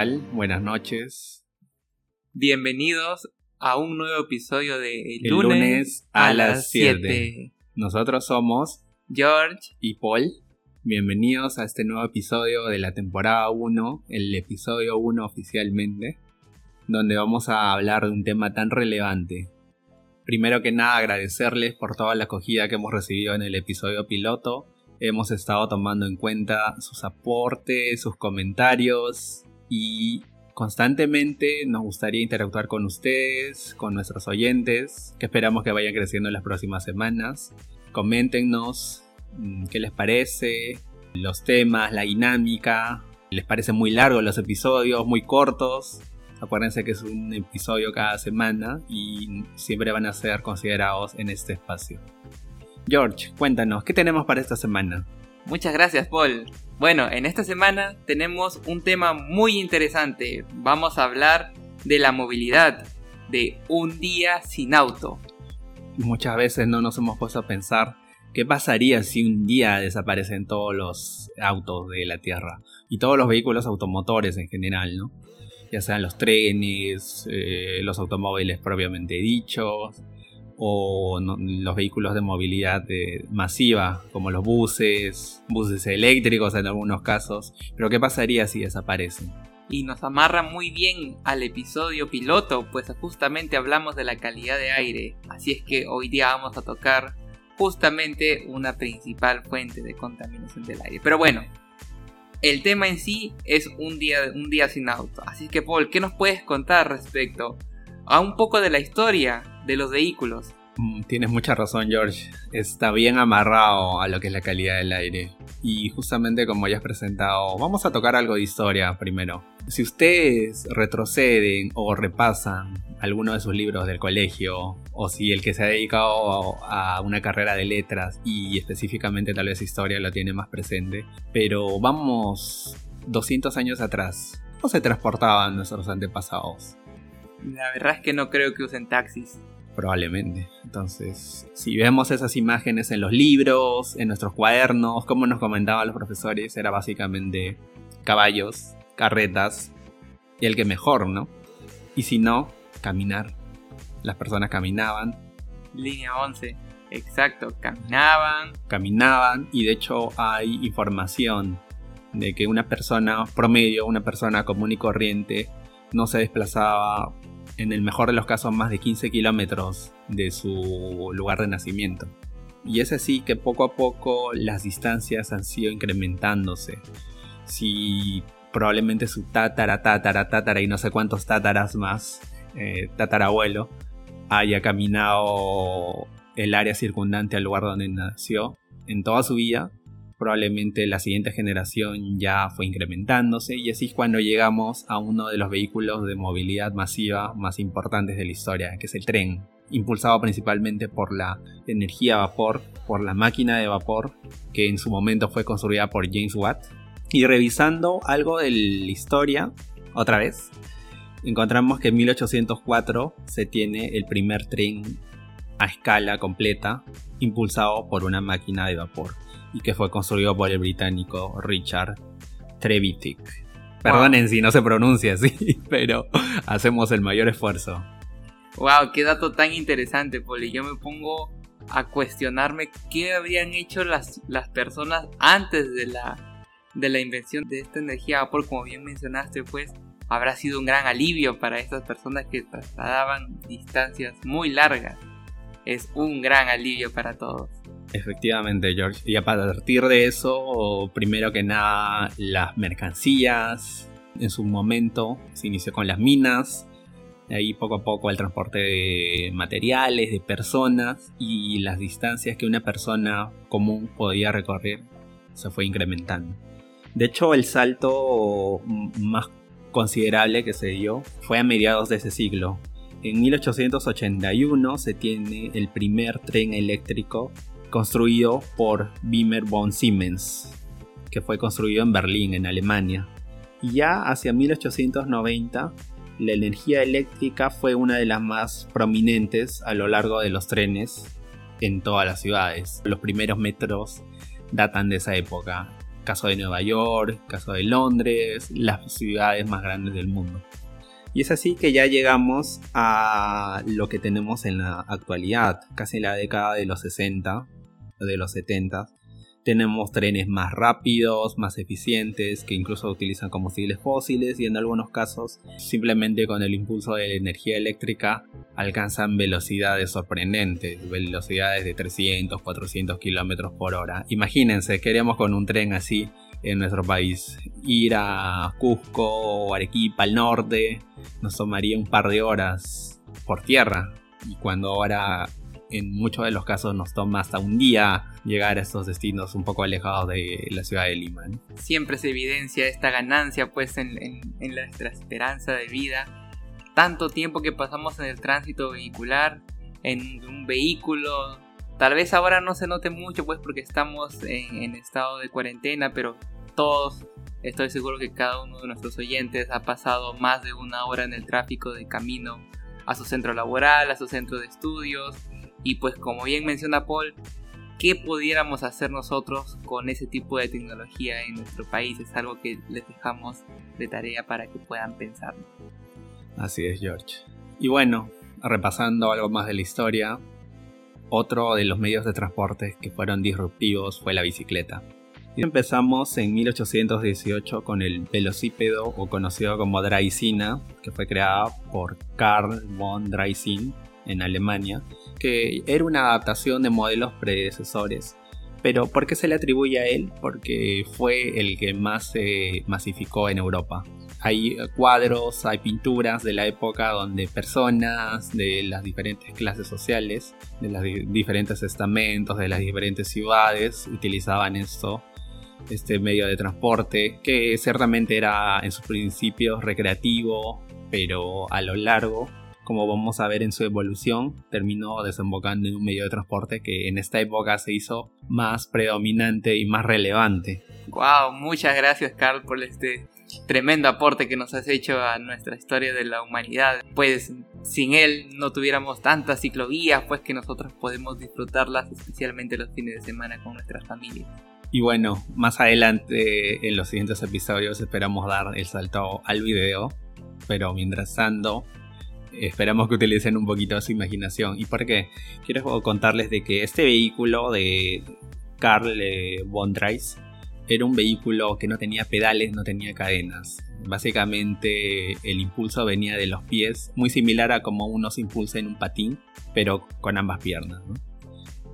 tal? Buenas noches. Bienvenidos a un nuevo episodio de El lunes a las 7. Nosotros somos George y Paul. Bienvenidos a este nuevo episodio de la temporada 1, el episodio 1 oficialmente, donde vamos a hablar de un tema tan relevante. Primero que nada agradecerles por toda la acogida que hemos recibido en el episodio piloto. Hemos estado tomando en cuenta sus aportes, sus comentarios y constantemente nos gustaría interactuar con ustedes, con nuestros oyentes, que esperamos que vayan creciendo en las próximas semanas. Coméntenos mm, qué les parece, los temas, la dinámica. ¿Les parece muy largo los episodios, muy cortos? Acuérdense que es un episodio cada semana y siempre van a ser considerados en este espacio. George, cuéntanos, ¿qué tenemos para esta semana? Muchas gracias, Paul. Bueno, en esta semana tenemos un tema muy interesante. Vamos a hablar de la movilidad, de un día sin auto. Muchas veces no nos hemos puesto a pensar qué pasaría si un día desaparecen todos los autos de la Tierra y todos los vehículos automotores en general, ¿no? Ya sean los trenes, eh, los automóviles propiamente dichos, o los vehículos de movilidad masiva, como los buses, buses eléctricos en algunos casos. Pero ¿qué pasaría si desaparecen? Y nos amarra muy bien al episodio piloto, pues justamente hablamos de la calidad de aire. Así es que hoy día vamos a tocar justamente una principal fuente de contaminación del aire. Pero bueno, el tema en sí es un día, un día sin auto. Así que Paul, ¿qué nos puedes contar respecto a un poco de la historia de los vehículos. Mm, tienes mucha razón, George. Está bien amarrado a lo que es la calidad del aire. Y justamente como ya has presentado, vamos a tocar algo de historia primero. Si ustedes retroceden o repasan alguno de sus libros del colegio, o si el que se ha dedicado a una carrera de letras y específicamente tal vez historia lo tiene más presente, pero vamos 200 años atrás, ¿cómo se transportaban nuestros antepasados? La verdad es que no creo que usen taxis. Probablemente. Entonces, si vemos esas imágenes en los libros, en nuestros cuadernos, como nos comentaban los profesores, era básicamente caballos, carretas y el que mejor, ¿no? Y si no, caminar. Las personas caminaban. Línea 11. Exacto, caminaban. Caminaban y de hecho hay información de que una persona promedio, una persona común y corriente, no se desplazaba en el mejor de los casos más de 15 kilómetros de su lugar de nacimiento. Y es así que poco a poco las distancias han sido incrementándose. Si probablemente su tatara, tatara, tatara y no sé cuántos tátaras más, eh, tatarabuelo, haya caminado el área circundante al lugar donde nació en toda su vida, probablemente la siguiente generación ya fue incrementándose y así es cuando llegamos a uno de los vehículos de movilidad masiva más importantes de la historia, que es el tren, impulsado principalmente por la energía vapor, por la máquina de vapor que en su momento fue construida por James Watt. Y revisando algo de la historia, otra vez, encontramos que en 1804 se tiene el primer tren a escala completa impulsado por una máquina de vapor y que fue construido por el británico Richard Trevithick. Perdonen si no se pronuncia así, pero hacemos el mayor esfuerzo. Wow, qué dato tan interesante, Poli. Yo me pongo a cuestionarme qué habrían hecho las, las personas antes de la, de la invención de esta energía vapor. Como bien mencionaste, pues habrá sido un gran alivio para estas personas que trasladaban distancias muy largas. Es un gran alivio para todos. Efectivamente, George. Y a partir de eso, primero que nada, las mercancías. En su momento se inició con las minas. Ahí poco a poco el transporte de materiales, de personas y las distancias que una persona común podía recorrer se fue incrementando. De hecho, el salto más considerable que se dio fue a mediados de ese siglo. En 1881 se tiene el primer tren eléctrico construido por Wimmer von Siemens, que fue construido en Berlín, en Alemania. Y ya hacia 1890, la energía eléctrica fue una de las más prominentes a lo largo de los trenes en todas las ciudades. Los primeros metros datan de esa época. caso de Nueva York, caso de Londres, las ciudades más grandes del mundo. Y es así que ya llegamos a lo que tenemos en la actualidad, casi en la década de los 60, de los 70, tenemos trenes más rápidos, más eficientes, que incluso utilizan combustibles fósiles y en algunos casos simplemente con el impulso de la energía eléctrica alcanzan velocidades sorprendentes, velocidades de 300, 400 kilómetros por hora. Imagínense, queremos con un tren así en nuestro país. Ir a Cusco o Arequipa al norte nos tomaría un par de horas por tierra. Y cuando ahora en muchos de los casos nos toma hasta un día llegar a estos destinos un poco alejados de la ciudad de Lima. Siempre se evidencia esta ganancia pues en, nuestra esperanza de vida. Tanto tiempo que pasamos en el tránsito vehicular, en un vehículo. Tal vez ahora no se note mucho pues porque estamos en, en estado de cuarentena, pero todos Estoy seguro que cada uno de nuestros oyentes ha pasado más de una hora en el tráfico de camino a su centro laboral, a su centro de estudios, y pues como bien menciona Paul, ¿qué pudiéramos hacer nosotros con ese tipo de tecnología en nuestro país? Es algo que les dejamos de tarea para que puedan pensar. Así es, George. Y bueno, repasando algo más de la historia, otro de los medios de transporte que fueron disruptivos fue la bicicleta. Empezamos en 1818 con el velocípedo o conocido como Draisina, que fue creada por Karl von Dreising en Alemania que era una adaptación de modelos predecesores. Pero ¿por qué se le atribuye a él? Porque fue el que más se masificó en Europa. Hay cuadros, hay pinturas de la época donde personas de las diferentes clases sociales, de los diferentes estamentos, de las diferentes ciudades, utilizaban esto, este medio de transporte, que ciertamente era en sus principios recreativo, pero a lo largo como vamos a ver en su evolución, terminó desembocando en un medio de transporte que en esta época se hizo más predominante y más relevante. Wow, muchas gracias Carl por este tremendo aporte que nos has hecho a nuestra historia de la humanidad. Pues sin él no tuviéramos tantas ciclovías, pues que nosotros podemos disfrutarlas especialmente los fines de semana con nuestras familias. Y bueno, más adelante en los siguientes episodios esperamos dar el salto al video, pero mientras tanto esperamos que utilicen un poquito su imaginación. ¿Y por qué? Quiero contarles de que este vehículo de Carl eh, von Dreis era un vehículo que no tenía pedales, no tenía cadenas. Básicamente el impulso venía de los pies, muy similar a como uno se impulsa en un patín, pero con ambas piernas.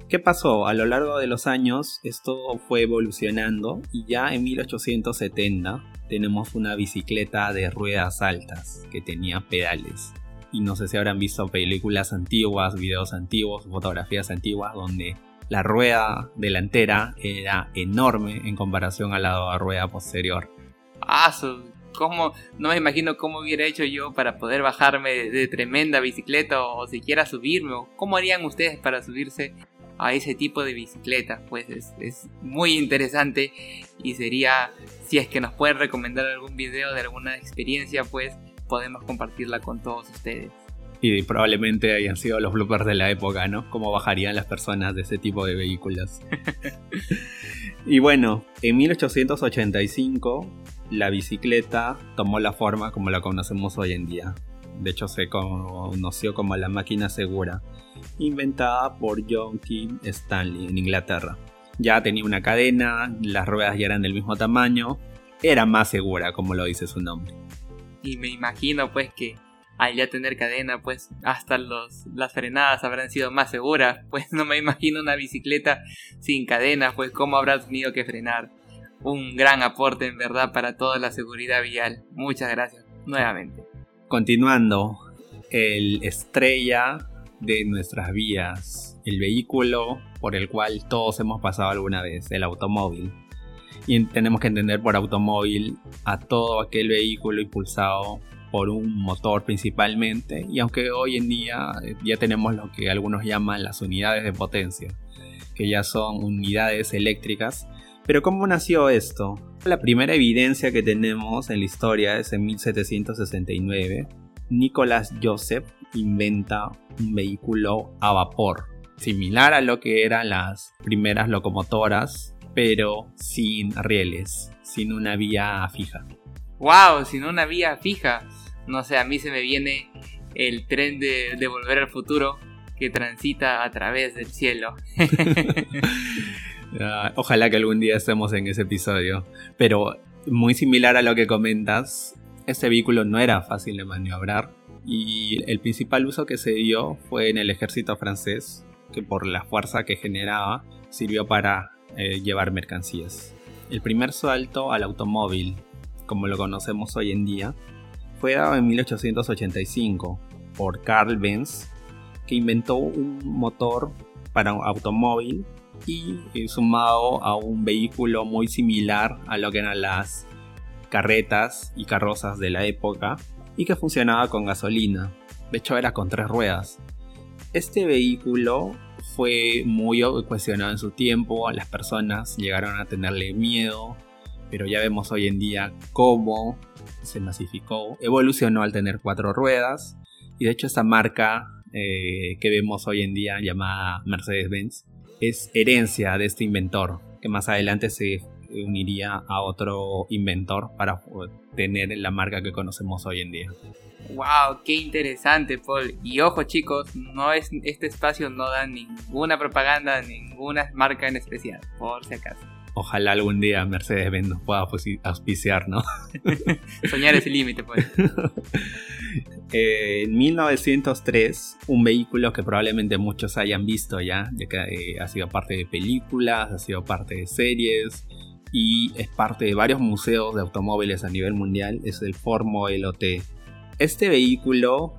¿Qué pasó? A lo largo de los años esto fue evolucionando y ya en 1870 tenemos una bicicleta de ruedas altas que tenía pedales y no sé si habrán visto películas antiguas, videos antiguos, fotografías antiguas donde la rueda delantera era enorme en comparación a la rueda posterior. Ah, ¿cómo? no me imagino cómo hubiera hecho yo para poder bajarme de, tremenda bicicleta o, siquiera subirme. ¿Cómo harían ustedes para subirse a ese tipo de bicicleta? Pues es, muy interesante y sería, si es que nos pueden recomendar algún video de alguna experiencia, pues podemos compartirla con todos ustedes. Y probablemente hayan sido los bloopers de la época, ¿no? Cómo bajarían las personas de ese tipo de vehículos. y bueno, en 1885 la bicicleta tomó la forma como la conocemos hoy en día. De hecho se conoció como la máquina segura, inventada por John King Stanley en Inglaterra. Ya tenía una cadena, las ruedas ya eran del mismo tamaño, era más segura, como lo dice su nombre y me imagino pues que al ya tener cadena pues hasta los, las frenadas habrán sido más seguras, pues no me imagino una bicicleta sin cadena, pues cómo habrá tenido que frenar. Un gran aporte en verdad para toda la seguridad vial. Muchas gracias nuevamente. Continuando, el estrella de nuestras vías, el vehículo por el cual todos hemos pasado alguna vez, el automóvil y tenemos que entender por automóvil a todo aquel vehículo impulsado por un motor principalmente. Y aunque hoy en día eh, ya tenemos lo que algunos llaman las unidades de potencia que ya son unidades eléctricas. Pero ¿cómo nació esto? La primera evidencia que tenemos en la historia es en 1769 Nicholas Joseph inventa un vehículo a vapor similar a lo que eran las primeras locomotoras pero sin rieles, sin una vía fija. ¡Wow! Sin una vía fija. No sé, a mí se me viene el tren de, de Volver al Futuro que transita a través del cielo. Ah, ojalá que algún día estemos en ese episodio. Pero muy similar a lo que comentas, este vehículo no era fácil de maniobrar y el principal uso que se dio fue en el ejército francés, que por la fuerza que generaba sirvió para eh, llevar mercancías. El primer salto al automóvil, como lo conocemos hoy en día, fue dado en 1885 por Carl Benz, que inventó un motor para un automóvil y eh, sumado a un vehículo muy similar a lo que eran las carretas y carrozas de la época y que funcionaba con gasolina. De hecho era con tres ruedas. Este vehículo fue muy cuestionado en su tiempo, las personas llegaron a tenerle miedo, pero ya vemos hoy en día cómo se masificó, evolucionó al tener cuatro ruedas y de hecho esta marca eh, que vemos hoy en día llamada Mercedes-Benz es herencia de este inventor que más adelante se uniría a otro inventor para tener la marca que conocemos hoy en día. Wow, qué interesante, Paul. Y ojo, chicos, no es este espacio no da ninguna propaganda, ninguna marca en especial, por si acaso. Ojalá algún día Mercedes-Benz nos pueda auspiciar, ¿no? Soñar es el límite, pues. en 1903, un vehículo que probablemente muchos hayan visto ya, ya que eh, ha sido parte de películas, ha sido parte de series, y es parte de varios museos de automóviles a nivel mundial, es el Ford Model T. Este vehículo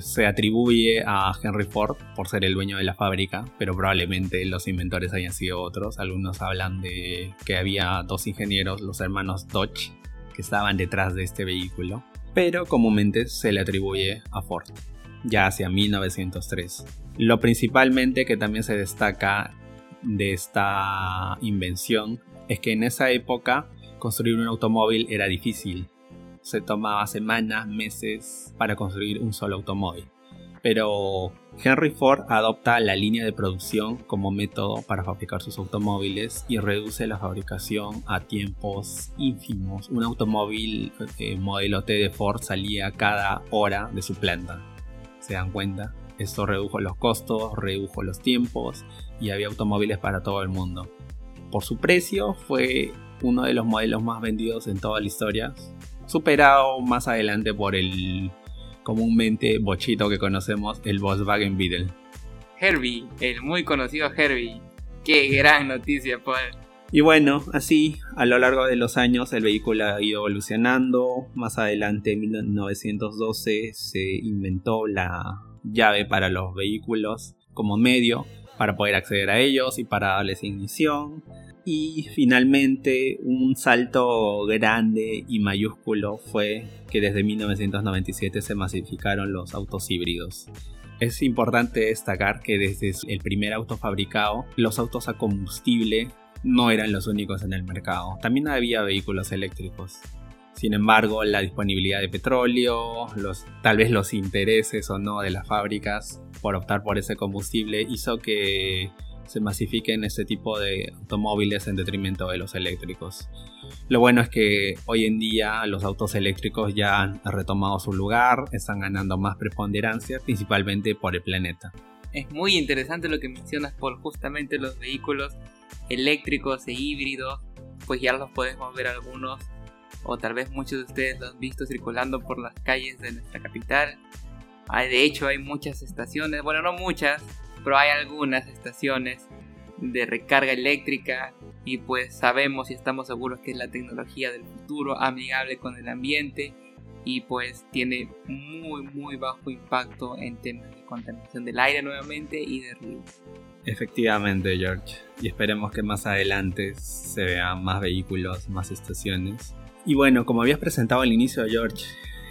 se atribuye a Henry Ford por ser el dueño de la fábrica, pero probablemente los inventores hayan sido otros. Algunos hablan de que había dos ingenieros, los hermanos Dodge, que estaban detrás de este vehículo, pero comúnmente se le atribuye a Ford, ya hacia 1903. Lo principalmente que también se destaca de esta invención es que en esa época construir un automóvil era difícil. Se tomaba semanas, meses para construir un solo automóvil. Pero Henry Ford adopta la línea de producción como método para fabricar sus automóviles y reduce la fabricación a tiempos ínfimos. Un automóvil eh, modelo T de Ford salía cada hora de su planta. ¿Se dan cuenta? Esto redujo los costos, redujo los tiempos y había automóviles para todo el mundo por su precio, fue uno de los modelos más vendidos en toda la historia, superado más adelante por el comúnmente bochito que conocemos, el Volkswagen Beetle. Herbie, el muy conocido Herbie. Qué gran noticia, Paul. Y bueno, así a lo largo de los años el vehículo ha ido evolucionando. Más adelante, en 1912, se inventó la llave para los vehículos como medio para poder acceder a ellos y para darles ignición. Y finalmente un salto grande y mayúsculo fue que desde 1997 se masificaron los autos híbridos. Es importante destacar que desde el primer auto fabricado, los autos a combustible no eran los únicos en el mercado. También había vehículos eléctricos. Sin embargo, la disponibilidad de petróleo, tal vez los intereses o no de las fábricas por optar por ese combustible hizo que se masifiquen este tipo de automóviles en detrimento de los eléctricos. Lo bueno es que hoy en día los autos eléctricos ya han retomado su lugar, están ganando más preponderancia, principalmente por el planeta. Es muy interesante lo que mencionas por justamente los vehículos eléctricos e híbridos, pues ya los podemos ver algunos o tal vez muchos de ustedes lo han visto circulando por las calles de nuestra capital. de hecho, hay muchas estaciones, bueno, no muchas, pero hay algunas estaciones de recarga eléctrica y pues sabemos y estamos seguros que es la tecnología del futuro, amigable con el ambiente y pues tiene muy muy bajo impacto en temas de contaminación del aire nuevamente y de ruido. Efectivamente, George. Y esperemos que más adelante se vean más vehículos, más estaciones y bueno, como habías presentado al inicio, George,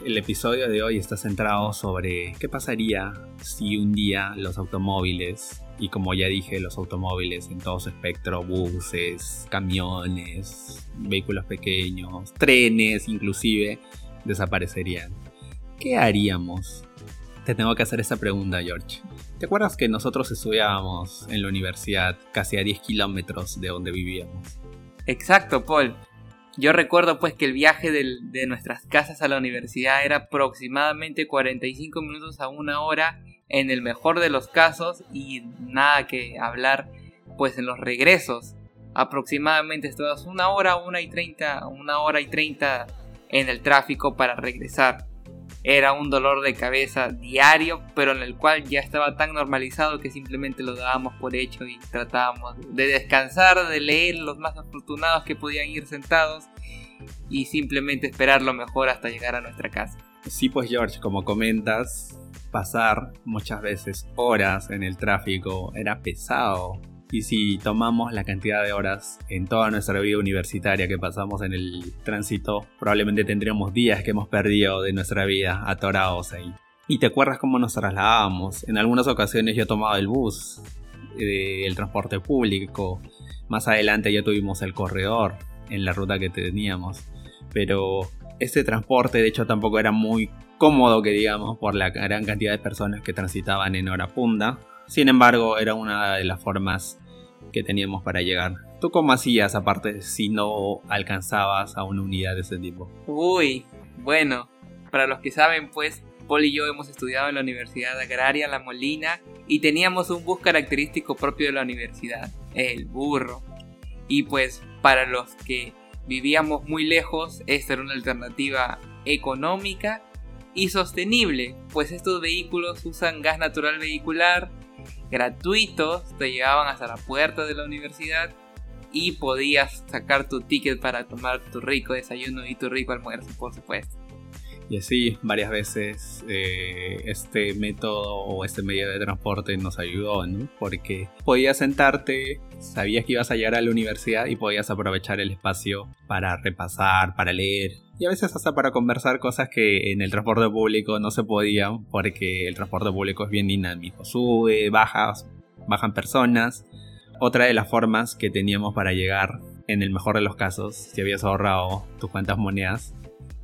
el episodio de hoy está centrado sobre qué pasaría si un día los automóviles, y como ya dije, los automóviles en todo su espectro, buses, camiones, vehículos pequeños, trenes inclusive, desaparecerían. ¿Qué haríamos? te tengo que hacer esta pregunta, George. ¿Te acuerdas que nosotros estudiábamos en la universidad casi a 10 kilómetros de donde vivíamos? Exacto, Paul. Yo recuerdo pues que el viaje de nuestras casas a la universidad era aproximadamente 45 minutos a una hora en el mejor de los casos y nada que hablar pues en los regresos. Aproximadamente estabas una hora, una y treinta, una hora y treinta en el tráfico para regresar. Era un dolor de cabeza diario, pero en el cual ya estaba tan normalizado que simplemente lo dábamos por hecho y tratábamos de descansar, de leer los más afortunados que podían ir sentados y simplemente esperar lo mejor hasta llegar a nuestra casa. Sí, pues George, como comentas, pasar muchas veces horas en el tráfico era pesado. Y si tomamos la cantidad de horas en toda nuestra vida universitaria que pasamos en el tránsito, probablemente tendríamos días que hemos perdido de nuestra vida atorados ahí. ¿Y te acuerdas cómo nos trasladábamos? En algunas ocasiones yo tomaba el bus, eh, el transporte público. Más adelante ya tuvimos el corredor en la ruta que teníamos. Pero este transporte de hecho tampoco era muy cómodo que digamos por la gran cantidad de personas que transitaban en hora punta sin embargo, era una de las formas que teníamos para llegar. ¿Tú cómo hacías aparte si no alcanzabas a una unidad de ese tipo? Uy, bueno, para los que saben, pues Paul y yo hemos estudiado en la Universidad Agraria La Molina y teníamos un bus característico propio de la universidad, el burro. Y pues para los que vivíamos muy lejos, esta era una alternativa económica y sostenible, pues estos vehículos usan gas natural vehicular gratuitos, te llevaban hasta la puerta de la universidad y podías sacar tu ticket para tomar tu rico desayuno y tu rico almuerzo, por supuesto. Y así varias veces eh, este método o este medio de transporte nos ayudó, ¿no? Porque podías sentarte, sabías que ibas a llegar a la universidad y podías aprovechar el espacio para repasar, para leer y a veces hasta para conversar cosas que en el transporte público no se podían porque el transporte público es bien dinámico. Sube, bajas, bajan personas. Otra de las formas que teníamos para llegar, en el mejor de los casos, si habías ahorrado tus cuantas monedas,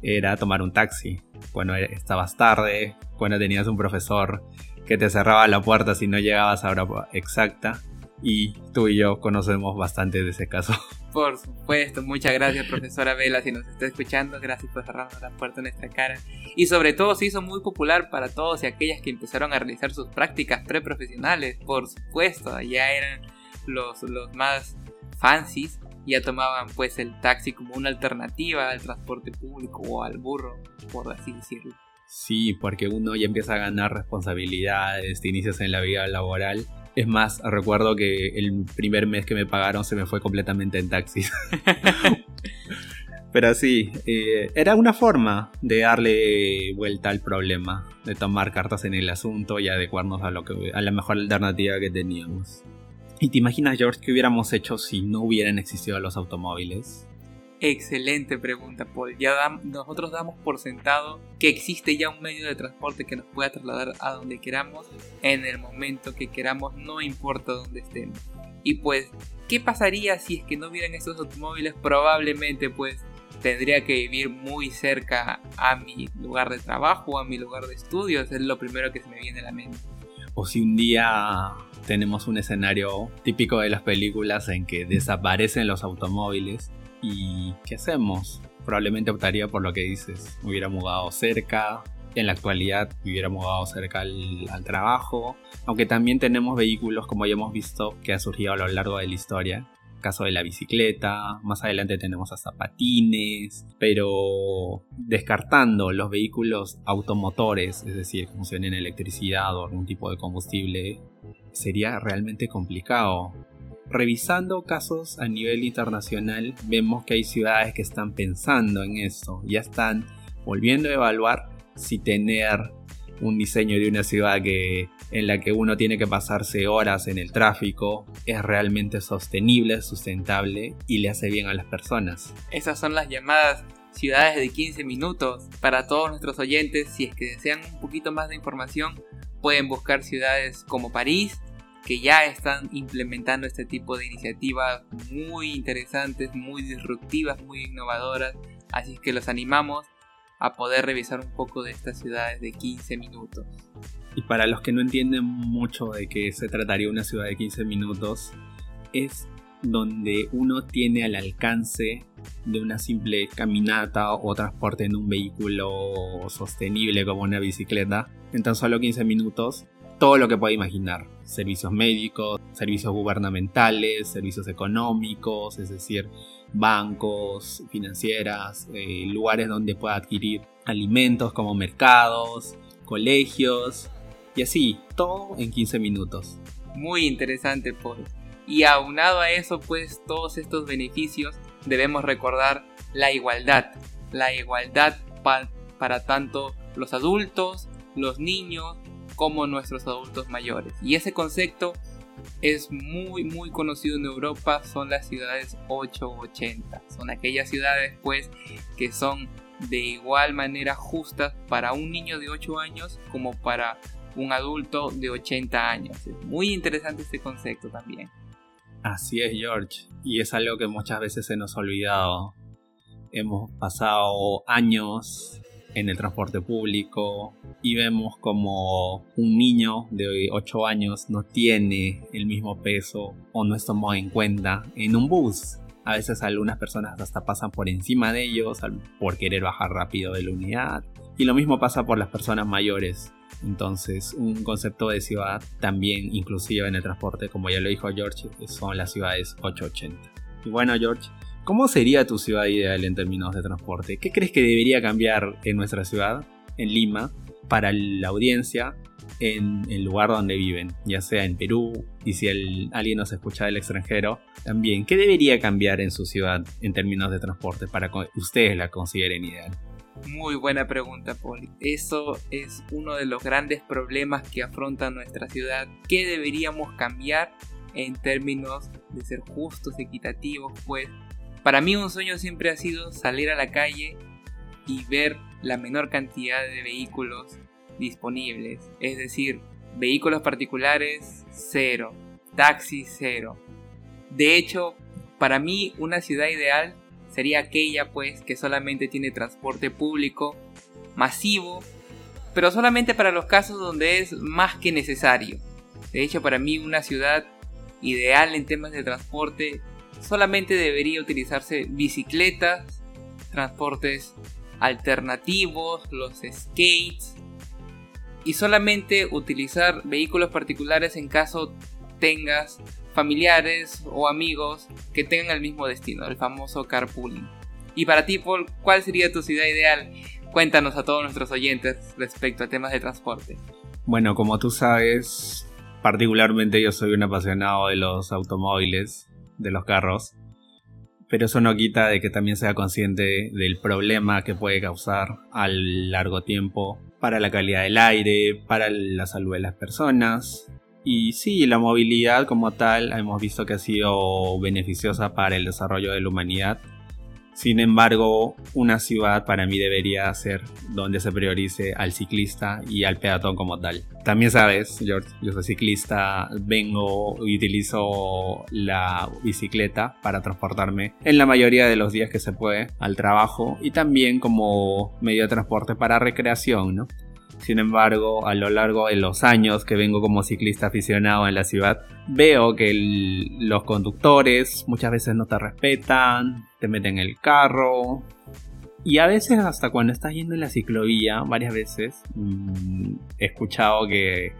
era tomar un taxi. Cuando estabas tarde, cuando tenías un profesor que te cerraba la puerta si no llegabas a hora exacta. Y tú y yo conocemos bastante de ese caso. Por supuesto, muchas gracias profesora Vela si nos está escuchando, gracias por cerrarnos la puerta en nuestra cara. Y sobre todo se hizo muy popular para todos y aquellas que empezaron a realizar sus prácticas preprofesionales, por supuesto, ya eran los, los más fancies, ya tomaban pues el taxi como una alternativa al transporte público o al burro, por así decirlo. Sí, porque uno ya empieza a ganar responsabilidades, te inicias en la vida laboral es más, recuerdo que el primer mes que me pagaron se me fue completamente en taxis. Pero sí, eh, era una forma de darle vuelta al problema, de tomar cartas en el asunto y adecuarnos a, lo que, a la mejor alternativa que teníamos. ¿Y te imaginas, George, qué hubiéramos hecho si no hubieran existido los automóviles? Excelente pregunta, Paul. Ya nosotros damos por sentado que existe ya un medio de transporte que nos pueda trasladar a donde queramos, en el momento que queramos, no importa dónde estemos. Y pues, ¿qué pasaría si es que no hubieran estos automóviles? Probablemente pues tendría que vivir muy cerca a mi lugar de trabajo, a mi lugar de estudios, es lo primero que se me viene a la mente. O si un día tenemos un escenario típico de las películas en que desaparecen los automóviles ¿Y qué hacemos? Probablemente optaría por lo que dices. Hubiera mudado cerca. En la actualidad me hubiera mudado cerca al, trabajo. Aunque también tenemos vehículos, como ya hemos visto, que ha surgido a lo largo de la historia. Caso de la bicicleta, más adelante tenemos hasta patines, pero descartando los vehículos automotores, es decir, que funcionen en electricidad o algún tipo de combustible, sería realmente complicado revisando casos a nivel internacional, vemos que hay ciudades que están pensando en esto, ya están volviendo a evaluar si tener un diseño de una ciudad que, en la que uno tiene que pasarse horas en el tráfico es realmente sostenible, sustentable y le hace bien a las personas. Esas son las llamadas ciudades de 15 minutos. Para todos nuestros oyentes, si es que desean un poquito más de información, pueden buscar ciudades como París, que ya están implementando este tipo de iniciativas muy interesantes, muy disruptivas, muy innovadoras. Así que los animamos a poder revisar un poco de estas ciudades de 15 minutos. Y para los que no entienden mucho de qué se trataría una ciudad de 15 minutos, es donde uno tiene al alcance de una simple caminata o transporte en un vehículo sostenible como una bicicleta en tan solo 15 minutos todo lo que pueda imaginar. Servicios médicos, servicios gubernamentales, servicios económicos, es decir, bancos, financieras, eh, lugares donde pueda adquirir alimentos como mercados, colegios y así, todo en 15 minutos. Muy interesante, Paul. Y aunado a eso, pues todos estos beneficios, debemos recordar la igualdad. La igualdad para tanto los adultos, los niños, como nuestros adultos mayores. Y ese concepto es muy muy conocido en Europa, son las ciudades 880. Son aquellas ciudades pues que son de igual manera justas para un niño de 8 años como para un adulto de 80 años. Es muy interesante este concepto también. Así es, George. Y es algo que muchas veces se nos ha olvidado. Hemos pasado años en el transporte público y vemos como un niño de 8 años no tiene el mismo peso o no es tomado en cuenta en un bus. A veces algunas personas hasta pasan por encima de ellos por querer bajar rápido de la unidad. Y lo mismo pasa por las personas mayores. Entonces, un concepto de ciudad también inclusive en el transporte, como ya lo dijo George, son las ciudades 880. Y bueno, George, ¿cómo sería tu ciudad ideal en términos de transporte? ¿Qué crees que debería cambiar en nuestra ciudad, en Lima, para la audiencia en el lugar donde viven, ya sea en Perú y si alguien nos escucha del extranjero, también, ¿qué debería cambiar en su ciudad en términos de transporte para que ustedes la consideren ideal? Muy buena pregunta, Poli. Eso es uno de los grandes problemas que afronta nuestra ciudad. ¿Qué deberíamos cambiar en términos de ser justos, equitativos? Pues para mí un sueño siempre ha sido salir a la calle y ver la menor cantidad de vehículos disponibles. Es decir, vehículos particulares, cero. Taxis, cero. De hecho, para mí una ciudad ideal sería aquella pues que solamente tiene transporte público masivo, pero solamente para los casos donde es más que necesario. De hecho, para mí una ciudad ideal en temas de transporte solamente debería utilizarse bicicletas, transportes alternativos, los skates y solamente utilizar vehículos particulares en caso tengas familiares o amigos que tengan el mismo destino, el famoso carpooling. Y para ti, Paul, ¿cuál sería tu ciudad ideal? Cuéntanos a todos nuestros oyentes respecto a temas de transporte. Bueno, como tú sabes, particularmente yo soy un apasionado de los automóviles, de los carros, pero eso no quita de que también sea consciente del problema que puede causar a largo tiempo para la calidad del aire, para la salud de las personas y sí, la movilidad como tal hemos visto que ha sido beneficiosa para el desarrollo de la humanidad. Sin embargo, una ciudad para mí debería ser donde se priorice al ciclista y al peatón como tal. También sabes, George, yo soy ciclista, vengo y utilizo la bicicleta para transportarme en la mayoría de los días que se puede al trabajo y también como medio de transporte para recreación, ¿no? Sin embargo, a lo largo de los años que vengo como ciclista aficionado en la ciudad, veo que los conductores muchas veces no te respetan, te meten en el carro. Y a veces hasta cuando estás yendo en la ciclovía, varias veces, mm, he escuchado que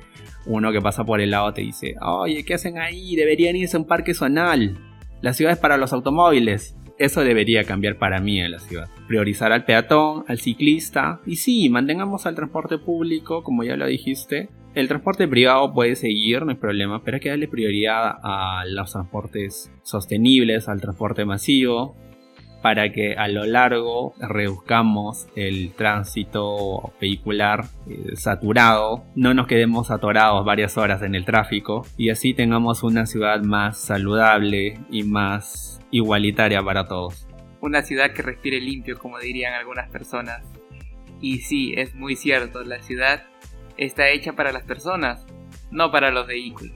uno que pasa por el lado te dice, oye, ¿qué hacen ahí? Deberían irse a un parque zonal. La ciudad es para los automóviles. Eso debería cambiar para mí en la ciudad. Priorizar al peatón, al ciclista y sí, mantengamos al transporte público, como ya lo dijiste. El transporte privado puede seguir, no hay problema, pero hay que darle prioridad a los transportes sostenibles, al transporte masivo, para que a lo largo reduzcamos el tránsito vehicular eh, saturado, no nos quedemos atorados varias horas en el tráfico y así tengamos una ciudad más saludable y más igualitaria para todos. Una ciudad que respire limpio, como dirían algunas personas. Y sí, es muy cierto, la ciudad está hecha para las personas, no para los vehículos.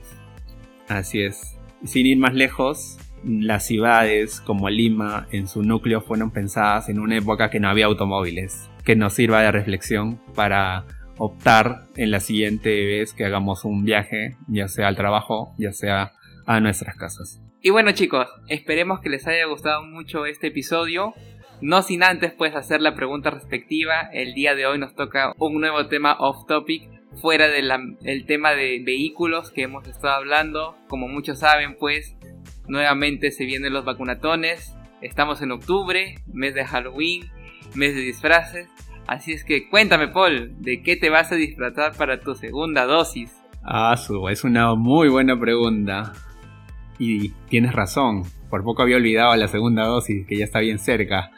Así es. Sin ir más lejos, las ciudades como Lima en su núcleo fueron pensadas en una época que no había automóviles. que nos sirva de reflexión para optar en la siguiente vez que hagamos un viaje, ya sea al trabajo, ya sea a nuestras casas. Y bueno chicos, esperemos que les haya gustado mucho este episodio. No sin antes pues hacer la pregunta respectiva. El día de hoy nos toca un nuevo tema off topic fuera del tema de vehículos que hemos estado hablando. Como muchos saben pues nuevamente se vienen los vacunatones. Estamos en octubre, mes de Halloween, mes de disfraces. Así es que cuéntame Paul, ¿de qué te vas a disfrazar para tu segunda dosis? Ah, es una muy buena pregunta. Y tienes razón, por poco había olvidado la segunda dosis, que ya está bien cerca.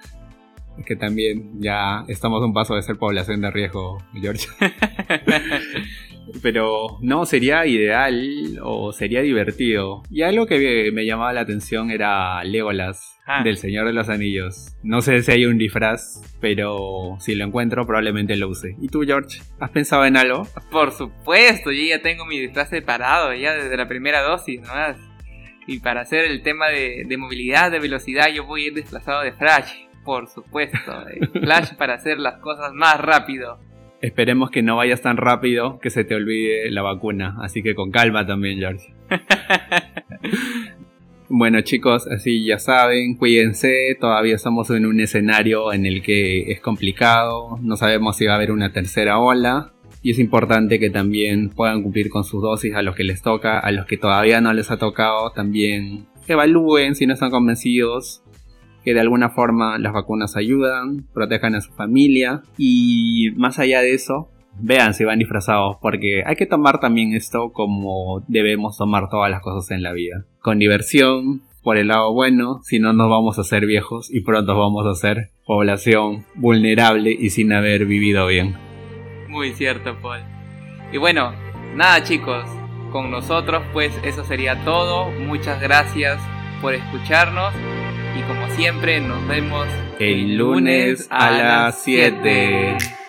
Es que también ya estamos a un paso de ser población de riesgo, George. Pero no, sería ideal o sería divertido. Y algo que me llamaba la atención era Legolas ah. del Señor de los Anillos. No sé si hay un disfraz, pero si lo encuentro probablemente lo use. ¿Y tú, George? ¿Has pensado en algo? Por supuesto, yo ya tengo mi disfraz separado, ya desde la primera dosis nomás. Y para hacer el tema de, movilidad, de velocidad, yo voy a ir desplazado de Flash, por supuesto. Flash para hacer las cosas más rápido. Esperemos que no vayas tan rápido que se te olvide la vacuna. Así que con calma también, George. bueno chicos, así ya saben, cuídense. Todavía estamos en un escenario en el que es complicado. No sabemos si va a haber una tercera ola y es importante que también puedan cumplir con sus dosis a los que les toca, a los que todavía no les ha tocado, también evalúen si no están convencidos que de alguna forma las vacunas ayudan, protejan a su familia y más allá de eso, vean si van disfrazados porque hay que tomar también esto como debemos tomar todas las cosas en la vida, con diversión, por el lado bueno, si no nos vamos a ser viejos y pronto vamos a ser población vulnerable y sin haber vivido bien. Muy cierto, Paul. Y bueno, nada chicos, con nosotros pues eso sería todo. Muchas gracias por escucharnos y como siempre nos vemos el lunes a las 7.